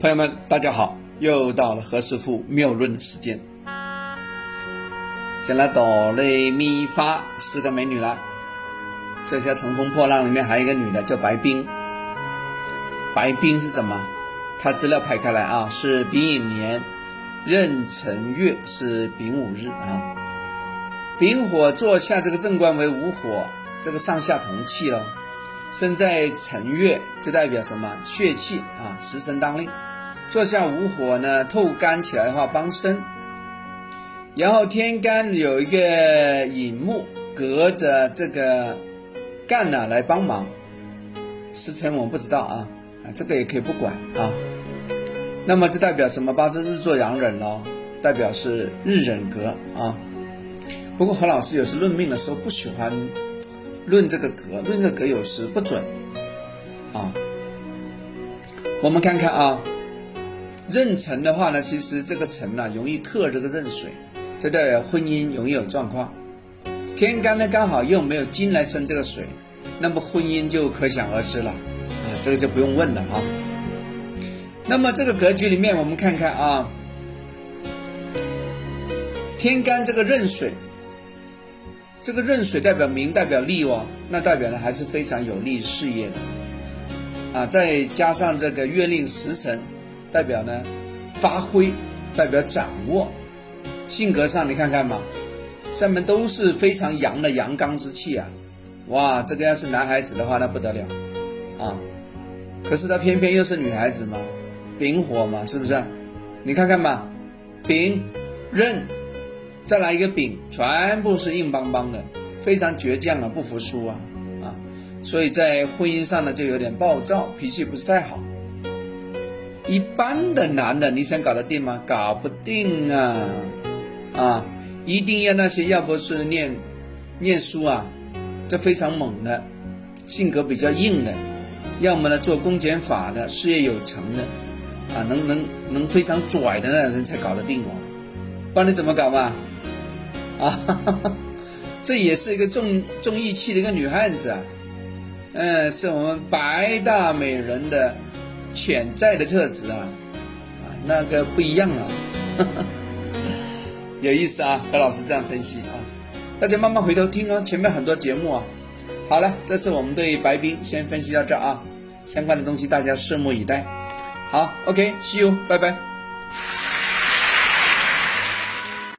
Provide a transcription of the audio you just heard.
朋友们，大家好，又到了何师傅谬论的时间。讲了哆来咪发四个美女了，这下乘风破浪里面还有一个女的叫白冰。白冰是怎么？她资料拍开来啊，是丙寅年壬辰月是丙午日啊。丙火坐下这个正官为午火，这个上下同气了。生在辰月，就代表什么？血气啊，食神当令。坐下午火呢，透干起来的话帮身，然后天干有一个寅木隔着这个干呢来帮忙，时辰我们不知道啊，啊这个也可以不管啊。那么这代表什么？八字日坐阳忍咯，代表是日忍格啊。不过何老师有时论命的时候不喜欢论这个格，论这个格有时不准啊。我们看看啊。壬辰的话呢，其实这个辰呢容易克这个壬水，这代表婚姻容易有状况。天干呢刚好又没有金来生这个水，那么婚姻就可想而知了啊，这个就不用问了啊。那么这个格局里面，我们看看啊，天干这个壬水，这个壬水代表名，代表利哦，那代表呢还是非常有利事业的啊。再加上这个月令时辰。代表呢，发挥，代表掌握，性格上你看看嘛，上面都是非常阳的阳刚之气啊，哇，这个要是男孩子的话那不得了，啊，可是他偏偏又是女孩子嘛，丙火嘛，是不是？你看看嘛，丙，壬，再来一个丙，全部是硬邦邦的，非常倔强啊，不服输啊，啊，所以在婚姻上呢就有点暴躁，脾气不是太好。一般的男的，你想搞得定吗？搞不定啊！啊，一定要那些要不是念念书啊，这非常猛的，性格比较硬的，要么呢做公检法的，事业有成的，啊，能能能非常拽的那种人才搞得定我。不然你怎么搞嘛？啊，哈 哈这也是一个重重义气的一个女汉子，啊，嗯，是我们白大美人的。潜在的特质啊，啊，那个不一样啊，有意思啊，何老师这样分析啊，大家慢慢回头听哦，前面很多节目啊。好了，这次我们对白冰先分析到这啊，相关的东西大家拭目以待。好，OK，See you，拜拜。